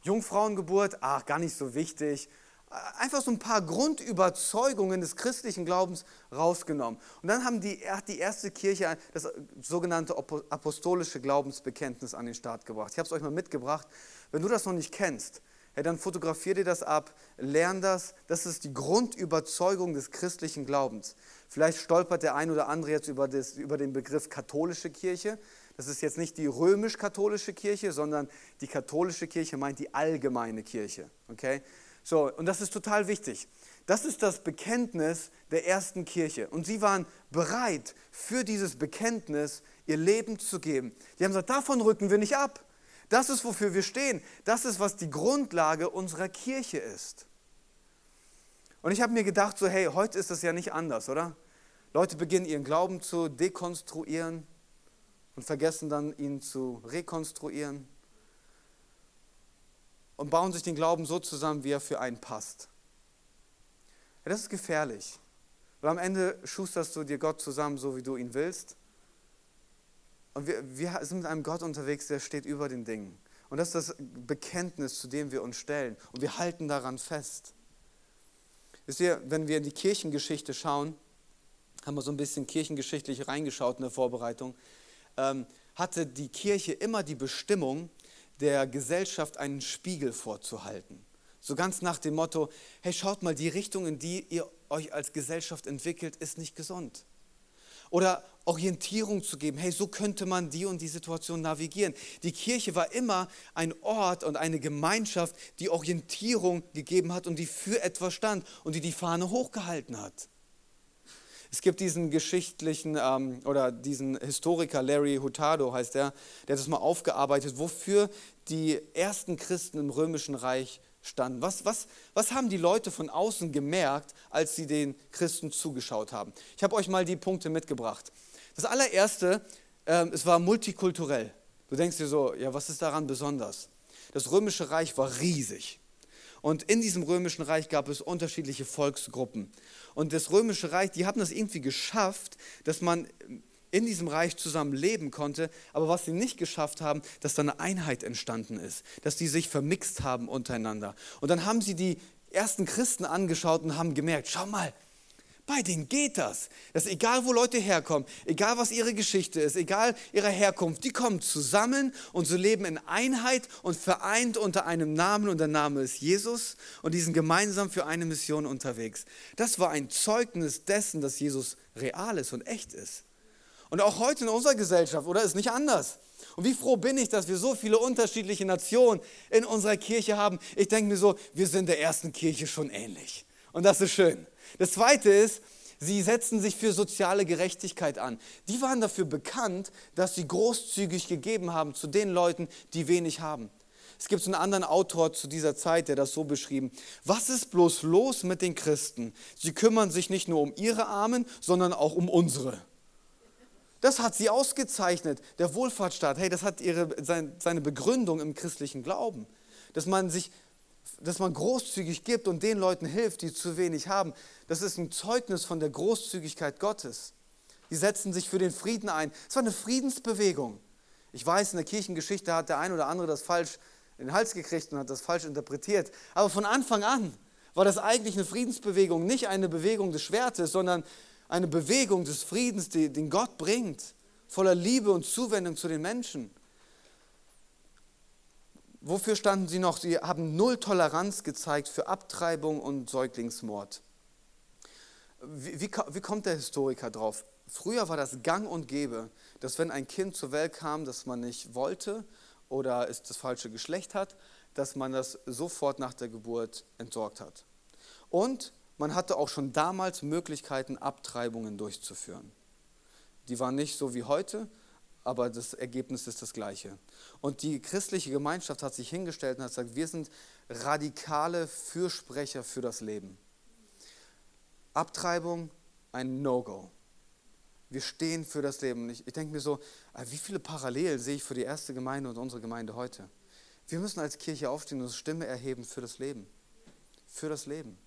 Jungfrauengeburt, ach, gar nicht so wichtig. Einfach so ein paar Grundüberzeugungen des christlichen Glaubens rausgenommen. Und dann haben die, hat die erste Kirche das sogenannte apostolische Glaubensbekenntnis an den Start gebracht. Ich habe es euch mal mitgebracht. Wenn du das noch nicht kennst, hey, dann fotografier dir das ab, lern das. Das ist die Grundüberzeugung des christlichen Glaubens. Vielleicht stolpert der ein oder andere jetzt über, das, über den Begriff katholische Kirche. Das ist jetzt nicht die römisch-katholische Kirche, sondern die katholische Kirche meint die allgemeine Kirche. Okay? So, und das ist total wichtig. Das ist das Bekenntnis der ersten Kirche. Und sie waren bereit, für dieses Bekenntnis ihr Leben zu geben. Die haben gesagt, davon rücken wir nicht ab. Das ist, wofür wir stehen. Das ist, was die Grundlage unserer Kirche ist. Und ich habe mir gedacht, so hey, heute ist das ja nicht anders, oder? Leute beginnen ihren Glauben zu dekonstruieren und vergessen dann ihn zu rekonstruieren. Und bauen sich den Glauben so zusammen, wie er für einen passt. Ja, das ist gefährlich. Weil am Ende schusterst du dir Gott zusammen, so wie du ihn willst. Und wir, wir sind mit einem Gott unterwegs, der steht über den Dingen. Und das ist das Bekenntnis, zu dem wir uns stellen. Und wir halten daran fest. Wisst ihr, wenn wir in die Kirchengeschichte schauen, haben wir so ein bisschen kirchengeschichtlich reingeschaut in der Vorbereitung, ähm, hatte die Kirche immer die Bestimmung, der Gesellschaft einen Spiegel vorzuhalten. So ganz nach dem Motto, hey, schaut mal, die Richtung, in die ihr euch als Gesellschaft entwickelt, ist nicht gesund. Oder Orientierung zu geben, hey, so könnte man die und die Situation navigieren. Die Kirche war immer ein Ort und eine Gemeinschaft, die Orientierung gegeben hat und die für etwas stand und die die Fahne hochgehalten hat. Es gibt diesen geschichtlichen ähm, oder diesen Historiker Larry Hurtado heißt er, der hat das mal aufgearbeitet, wofür die ersten Christen im Römischen Reich standen. Was, was, was haben die Leute von außen gemerkt, als sie den Christen zugeschaut haben? Ich habe euch mal die Punkte mitgebracht. Das allererste, äh, es war multikulturell. Du denkst dir so, ja, was ist daran besonders? Das Römische Reich war riesig. Und in diesem Römischen Reich gab es unterschiedliche Volksgruppen. Und das Römische Reich, die haben das irgendwie geschafft, dass man in diesem Reich zusammen leben konnte, aber was sie nicht geschafft haben, dass da eine Einheit entstanden ist, dass die sich vermixt haben untereinander. Und dann haben sie die ersten Christen angeschaut und haben gemerkt, schau mal, bei denen geht das. Dass egal, wo Leute herkommen, egal, was ihre Geschichte ist, egal ihre Herkunft, die kommen zusammen und so leben in Einheit und vereint unter einem Namen und der Name ist Jesus und die sind gemeinsam für eine Mission unterwegs. Das war ein Zeugnis dessen, dass Jesus real ist und echt ist. Und auch heute in unserer Gesellschaft, oder ist nicht anders? Und wie froh bin ich, dass wir so viele unterschiedliche Nationen in unserer Kirche haben. Ich denke mir so, wir sind der ersten Kirche schon ähnlich. Und das ist schön. Das Zweite ist, sie setzen sich für soziale Gerechtigkeit an. Die waren dafür bekannt, dass sie großzügig gegeben haben zu den Leuten, die wenig haben. Es gibt einen anderen Autor zu dieser Zeit, der das so beschrieben. Was ist bloß los mit den Christen? Sie kümmern sich nicht nur um ihre Armen, sondern auch um unsere. Das hat sie ausgezeichnet, der Wohlfahrtsstaat. Hey, das hat ihre, seine Begründung im christlichen Glauben. Dass man sich dass man großzügig gibt und den Leuten hilft, die zu wenig haben, das ist ein Zeugnis von der Großzügigkeit Gottes. Die setzen sich für den Frieden ein. Es war eine Friedensbewegung. Ich weiß, in der Kirchengeschichte hat der ein oder andere das falsch in den Hals gekriegt und hat das falsch interpretiert. Aber von Anfang an war das eigentlich eine Friedensbewegung, nicht eine Bewegung des Schwertes, sondern eine Bewegung des Friedens, den Gott bringt, voller Liebe und Zuwendung zu den Menschen. Wofür standen sie noch? Sie haben null Toleranz gezeigt für Abtreibung und Säuglingsmord. Wie, wie, wie, kommt der Historiker drauf? Früher war das gang und gäbe, dass wenn ein Kind zur Welt kam, das man nicht wollte oder es das falsche Geschlecht hat, dass man das sofort nach der Geburt entsorgt hat. Und man hatte auch schon damals Möglichkeiten, Abtreibungen durchzuführen. Die waren nicht so wie heute, aber das Ergebnis ist das gleiche. Und die christliche Gemeinschaft hat sich hingestellt und hat gesagt, wir sind radikale Fürsprecher für das Leben. Abtreibung, ein No-Go. Wir stehen für das Leben. Ich, ich denke mir so, ah, wie viele Parallelen sehe ich für die erste Gemeinde und unsere Gemeinde heute? Wir müssen als Kirche aufstehen und unsere Stimme erheben für das Leben. Für das Leben.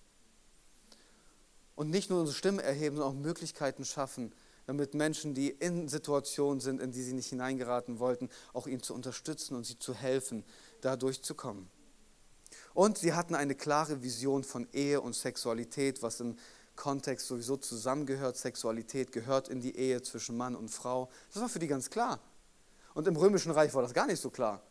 Und nicht nur unsere Stimme erheben, sondern auch Möglichkeiten schaffen, damit Menschen, die in Situationen sind, in die sie nicht hineingeraten wollten, auch ihnen zu unterstützen und sie zu helfen, da durchzukommen. Und sie hatten eine klare Vision von Ehe und Sexualität, was im Kontext sowieso zusammengehört. Sexualität gehört in die Ehe zwischen Mann und Frau. Das war für die ganz klar. Und im Römischen Reich war das gar nicht so klar.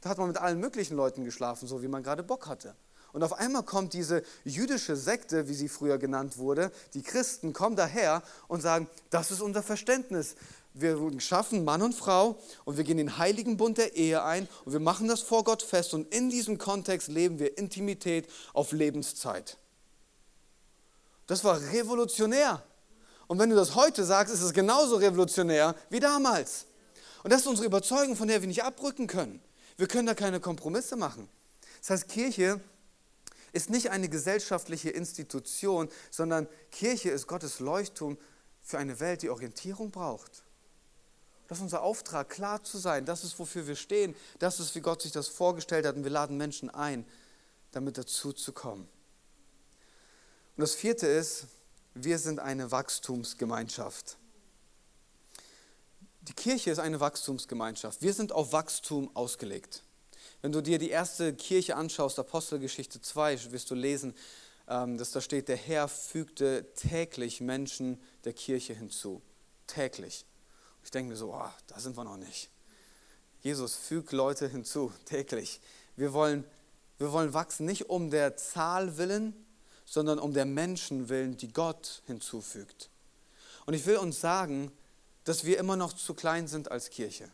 Da hat man mit allen möglichen Leuten geschlafen, so wie man gerade Bock hatte. Und auf einmal kommt diese jüdische Sekte, wie sie früher genannt wurde, die Christen kommen daher und sagen, das ist unser Verständnis. Wir schaffen Mann und Frau und wir gehen den heiligen Bund der Ehe ein und wir machen das vor Gott fest und in diesem Kontext leben wir Intimität auf Lebenszeit. Das war revolutionär. Und wenn du das heute sagst, ist es genauso revolutionär wie damals. Und das ist unsere Überzeugung, von der wir nicht abrücken können. Wir können da keine Kompromisse machen. Das heißt, Kirche ist nicht eine gesellschaftliche Institution, sondern Kirche ist Gottes Leuchtturm für eine Welt, die Orientierung braucht. Das ist unser Auftrag, klar zu sein. Das ist, wofür wir stehen. Das ist, wie Gott sich das vorgestellt hat. Und wir laden Menschen ein, damit dazu zu kommen. Und das vierte ist, wir sind eine Wachstumsgemeinschaft. Die Kirche ist eine Wachstumsgemeinschaft. Wir sind auf Wachstum ausgelegt. Wenn du dir die erste Kirche anschaust, Apostelgeschichte 2, wirst du lesen, ähm, dass da steht, der Herr fügte täglich Menschen der Kirche hinzu. Täglich. Ich denke mir so, oh, da sind wir noch nicht. Jesus fügt Leute hinzu, täglich. Wir wollen, wir wollen wachsen, nicht um der Zahl willen, sondern um der Menschen willen, die Gott hinzufügt. Und ich will uns sagen, dass wir immer noch zu klein sind als Kirche.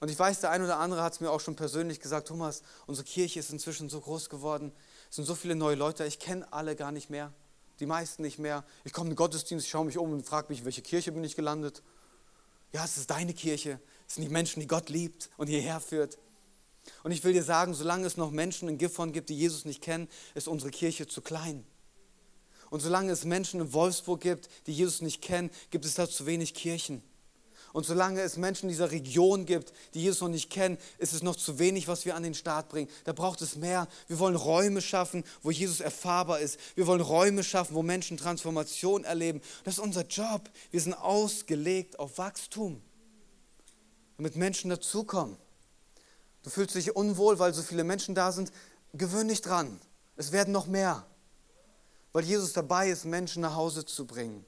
Und ich weiß, der ein oder andere hat es mir auch schon persönlich gesagt, Thomas, unsere Kirche ist inzwischen so groß geworden, es sind so viele neue Leute, ich kenne alle gar nicht mehr die meisten nicht mehr. Ich komme in den Gottesdienst, schaue mich um und frage mich, welche Kirche bin ich gelandet? Ja, es ist deine Kirche. Es sind die Menschen, die Gott liebt und hierher führt. Und ich will dir sagen, solange es noch Menschen in Gifhorn gibt, die Jesus nicht kennen, ist unsere Kirche zu klein. Und solange es Menschen in Wolfsburg gibt, die Jesus nicht kennen, gibt es da zu wenig Kirchen. Und solange es Menschen in dieser Region gibt, die Jesus noch nicht kennen, ist es noch zu wenig, was wir an den Start bringen. Da braucht es mehr. Wir wollen Räume schaffen, wo Jesus erfahrbar ist. Wir wollen Räume schaffen, wo Menschen Transformation erleben. Das ist unser Job. Wir sind ausgelegt auf Wachstum, damit Menschen dazukommen. Du fühlst dich unwohl, weil so viele Menschen da sind. Gewöhn dich dran. Es werden noch mehr, weil Jesus dabei ist, Menschen nach Hause zu bringen.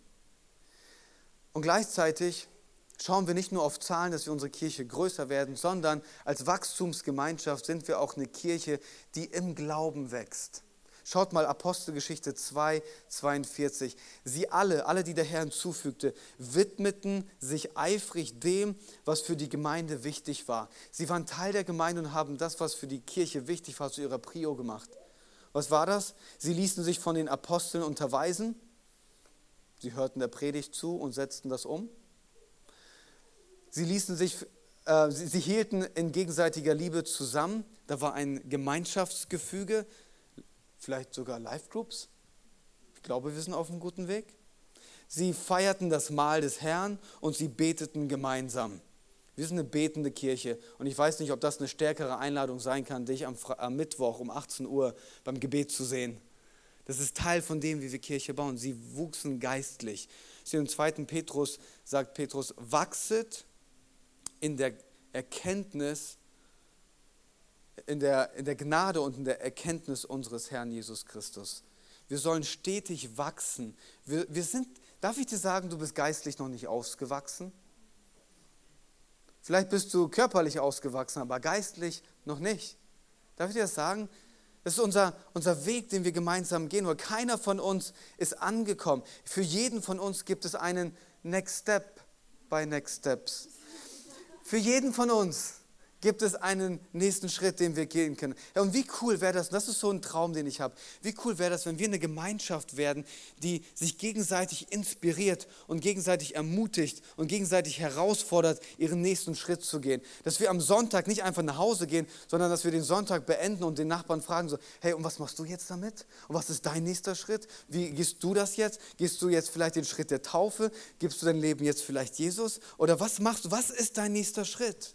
Und gleichzeitig schauen wir nicht nur auf Zahlen, dass wir unsere Kirche größer werden, sondern als Wachstumsgemeinschaft sind wir auch eine Kirche, die im Glauben wächst. Schaut mal Apostelgeschichte 2, 42. Sie alle, alle, die der Herr hinzufügte, widmeten sich eifrig dem, was für die Gemeinde wichtig war. Sie waren Teil der Gemeinde und haben das, was für die Kirche wichtig war, zu ihrer Prio gemacht. Was war das? Sie ließen sich von den Aposteln unterweisen. Sie hörten der Predigt zu und setzten das um. Sie ließen sich, äh, sie, sie hielten in gegenseitiger Liebe zusammen. Da war ein Gemeinschaftsgefüge, vielleicht sogar Live-Groups. Ich glaube, wir sind auf einem guten Weg. Sie feierten das Mahl des Herrn und sie beteten gemeinsam. Wir sind eine betende Kirche und ich weiß nicht, ob das eine stärkere Einladung sein kann, dich am, am, Mittwoch um 18 Uhr beim Gebet zu sehen. Das ist Teil von dem, wie wir Kirche bauen. Sie wuchsen geistlich. Sie im 2. Petrus sagt Petrus, wachset in der Erkenntnis, in der, in der Gnade und in der Erkenntnis unseres Herrn Jesus Christus. Wir sollen stetig wachsen. Wir, wir sind, darf ich dir sagen, du bist geistlich noch nicht ausgewachsen? Vielleicht bist du körperlich ausgewachsen, aber geistlich noch nicht. Darf ich dir das sagen? Das ist unser, unser Weg, den wir gemeinsam gehen. Weil keiner von uns ist angekommen. Für jeden von uns gibt es einen Next Step bei Next Steps. Für jeden von uns gibt es einen nächsten Schritt, den wir gehen können. Ja, und wie cool wäre das, das ist so ein Traum, den ich habe, wie cool wäre das, wenn wir eine Gemeinschaft werden, die sich gegenseitig inspiriert und gegenseitig ermutigt und gegenseitig herausfordert, ihren nächsten Schritt zu gehen. Dass wir am Sonntag nicht einfach nach Hause gehen, sondern dass wir den Sonntag beenden und den Nachbarn fragen so, hey, und was machst du jetzt damit? Und was ist dein nächster Schritt? Wie gehst du das jetzt? Gehst du jetzt vielleicht den Schritt der Taufe? Gibst du dein Leben jetzt vielleicht Jesus? Oder was machst du? Was ist dein nächster Schritt?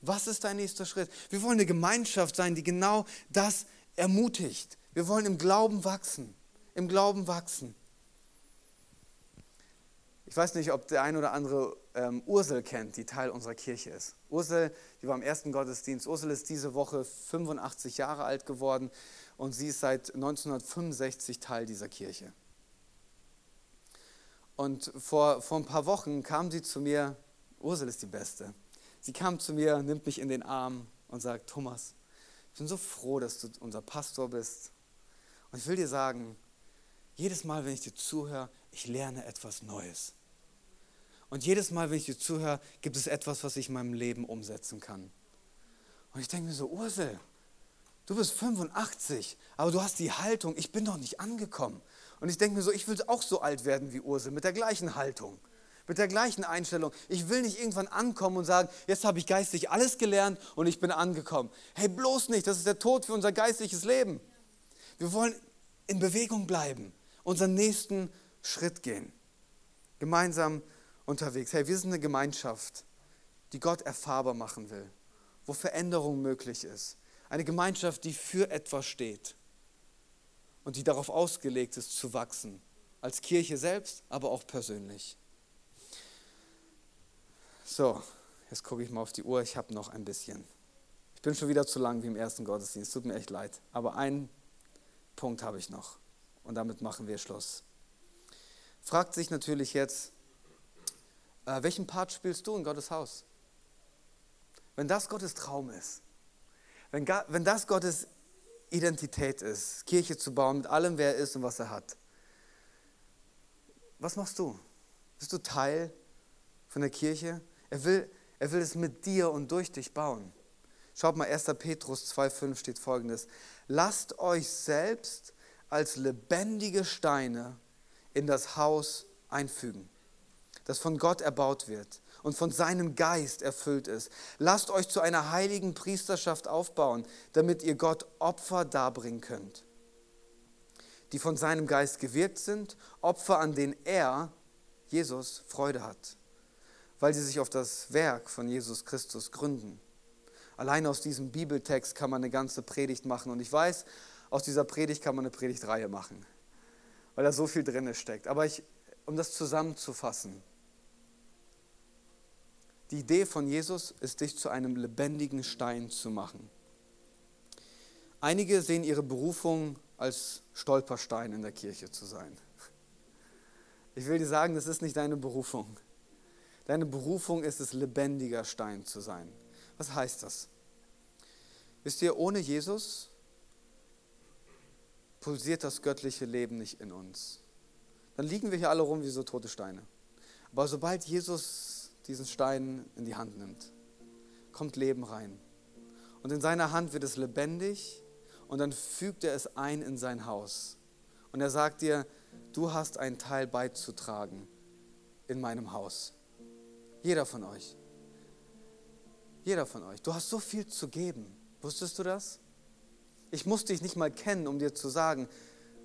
Was ist dein nächster Schritt? Wir wollen eine Gemeinschaft sein, die genau das ermutigt. Wir wollen im Glauben wachsen. Im Glauben wachsen. Ich weiß nicht, ob der ein oder andere ähm, Ursel kennt, die Teil unserer Kirche ist. Ursel, die war im ersten Gottesdienst. Ursel ist diese Woche 85 Jahre alt geworden und sie ist seit 1965 Teil dieser Kirche. Und vor, vor ein paar Wochen kam sie zu mir, Ursel ist die Beste. Sie kam zu mir, nimmt mich in den Arm und sagt, Thomas, ich bin so froh, dass du unser Pastor bist. Und ich will dir sagen, jedes Mal, wenn ich dir zuhöre, ich lerne etwas Neues. Und jedes Mal, wenn ich dir zuhöre, gibt es etwas, was ich in meinem Leben umsetzen kann. Und ich denke mir so, Ursel, du bist 85, aber du hast die Haltung, ich bin noch nicht angekommen. Und ich denke mir so, ich will auch so alt werden wie Ursel, mit der gleichen Haltung mit der gleichen Einstellung. Ich will nicht irgendwann ankommen und sagen, jetzt habe ich geistig alles gelernt und ich bin angekommen. Hey, bloß nicht, das ist der Tod für unser geistliches Leben. Wir wollen in Bewegung bleiben, unseren nächsten Schritt gehen. Gemeinsam unterwegs. Hey, wir sind eine Gemeinschaft, die Gott erfahrbar machen will, wo Veränderung möglich ist. Eine Gemeinschaft, die für etwas steht und die darauf ausgelegt ist, zu wachsen. Als Kirche selbst, aber auch persönlich. So, jetzt gucke ich mal auf die Uhr. Ich habe noch ein bisschen. Ich bin schon wieder zu lang wie im ersten Gottesdienst. Tut mir echt leid. Aber einen Punkt habe ich noch. Und damit machen wir Schluss. Fragt sich natürlich jetzt, äh, welchen Part spielst du in Gottes Haus? Wenn das Gottes Traum ist, wenn, wenn das Gottes Identität ist, Kirche zu bauen mit allem, wer er ist und was er hat, was machst du? Bist du Teil von der Kirche? Er will, er will es mit dir und durch dich bauen. Schaut mal, 1. Petrus 2,5 steht folgendes: Lasst euch selbst als lebendige Steine in das Haus einfügen, das von Gott erbaut wird und von seinem Geist erfüllt ist. Lasst euch zu einer heiligen Priesterschaft aufbauen, damit ihr Gott Opfer darbringen könnt, die von seinem Geist gewirkt sind, Opfer, an denen er, Jesus, Freude hat, weil sie sich auf das Werk von Jesus Christus gründen. Allein aus diesem Bibeltext kann man eine ganze Predigt machen und ich weiß, aus dieser Predigt kann man eine Predigtreihe machen, weil da so viel drin steckt. Aber ich, um das zusammenzufassen, die Idee von Jesus ist, dich zu einem lebendigen Stein zu machen. Einige sehen ihre Berufung als Stolperstein in der Kirche zu sein. Ich will dir sagen, das ist nicht deine Berufung. Deine Berufung ist es, lebendiger Stein zu sein. Was heißt das? Wisst ihr, ohne Jesus pulsiert das göttliche Leben nicht in uns. Dann liegen wir hier alle rum wie so tote Steine. Aber sobald Jesus diesen Stein in die Hand nimmt, kommt Leben rein. Und in seiner Hand wird es lebendig und dann fügt er es ein in sein Haus. Und er sagt dir, du hast einen Teil beizutragen in meinem Haus. Jeder von euch. Jeder von euch. Du hast so viel zu geben. Wusstest du das? Ich muss dich nicht mal kennen, um dir zu sagen,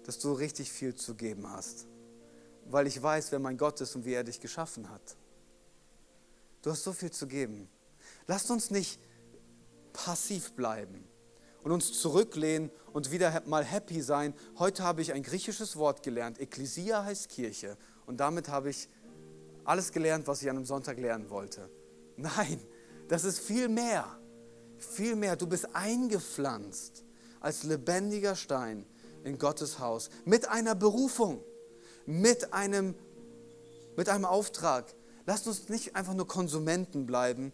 dass du richtig viel zu geben hast. Weil ich weiß, wer mein Gott ist und wie er dich geschaffen hat. Du hast so viel zu geben. Lasst uns nicht passiv bleiben und uns zurücklehnen und wieder mal happy sein. Heute habe ich ein griechisches Wort gelernt. Ekklesia heißt Kirche. Und damit habe ich alles gelernt, was ich an einem Sonntag lernen wollte. Nein, das ist viel mehr. Viel mehr. Du bist eingepflanzt als lebendiger Stein in Gottes Haus mit einer Berufung, mit einem, mit einem Auftrag. Lasst uns nicht einfach nur Konsumenten bleiben,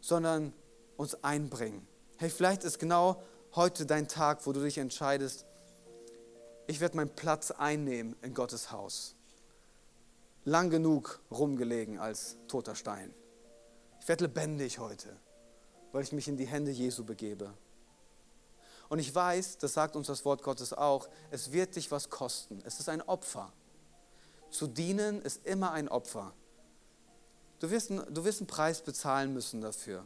sondern uns einbringen. Hey, vielleicht ist genau heute dein Tag, wo du dich entscheidest, ich werde meinen Platz einnehmen in Gottes Haus. Lang genug rumgelegen als toter Stein. Ich werde lebendig heute, weil ich mich in die Hände Jesu begebe. Und ich weiß, das sagt uns das Wort Gottes auch, es wird dich was kosten. Es ist ein Opfer. Zu dienen ist immer ein Opfer. Du wirst, du wirst einen Preis bezahlen müssen dafür.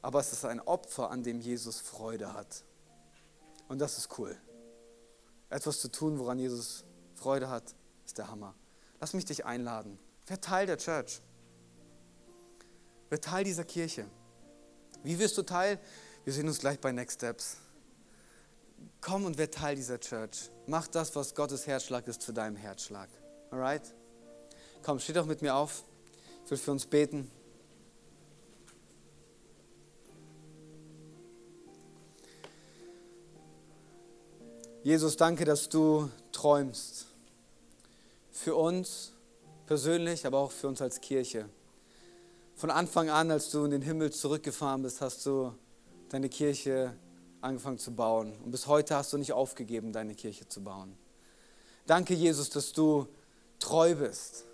Aber es ist ein Opfer, an dem Jesus Freude hat. Und das ist cool. Etwas zu tun, woran Jesus Freude hat, ist der Hammer. Lass mich dich einladen. Wer Teil der Church? Wer Teil dieser Kirche? Wie wirst du Teil? Wir sehen uns gleich bei Next Steps komm und werd Teil dieser Church. Mach das, was Gottes Herzschlag ist, zu deinem Herzschlag. Alright? Komm, steh doch mit mir auf. Ich will für uns beten. Jesus, danke, dass du träumst. Für uns persönlich, aber auch für uns als Kirche. Von Anfang an, als du in den Himmel zurückgefahren bist, hast du deine Kirche angefangen zu bauen. Und bis heute hast du nicht aufgegeben, deine Kirche zu bauen. Danke, Jesus, dass du treu bist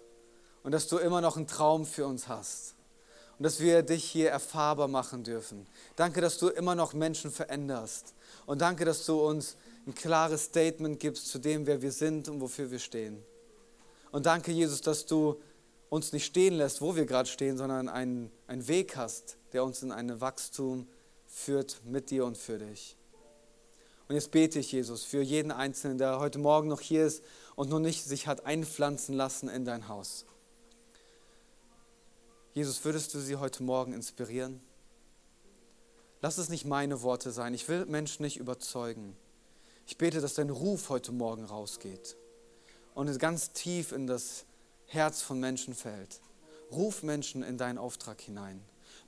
und dass du immer noch einen Traum für uns hast und dass wir dich hier erfahrbar machen dürfen. Danke, dass du immer noch Menschen veränderst und danke, dass du uns ein klares Statement gibst zu dem, wer wir sind und wofür wir stehen. Und danke, Jesus, dass du uns nicht stehen lässt, wo wir gerade stehen, sondern einen, einen Weg hast, der uns in ein Wachstum führt mit dir und für dich. Und jetzt bete ich, Jesus, für jeden Einzelnen, der heute Morgen noch hier ist und noch nicht sich hat einpflanzen lassen in dein Haus. Jesus, würdest du sie heute Morgen inspirieren? Lass es nicht meine Worte sein. Ich will Menschen nicht überzeugen. Ich bete, dass dein Ruf heute Morgen rausgeht und ganz tief in das Herz von Menschen fällt. Ruf Menschen in deinen Auftrag hinein.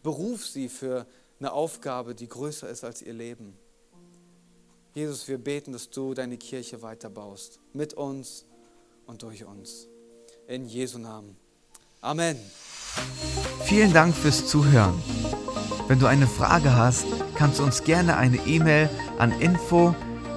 Beruf sie für eine Aufgabe, die größer ist als ihr Leben. Jesus, wir beten, dass du deine Kirche weiterbaust. Mit uns und durch uns. In Jesu Namen. Amen. Vielen Dank fürs Zuhören. Wenn du eine Frage hast, kannst du uns gerne eine E-Mail an info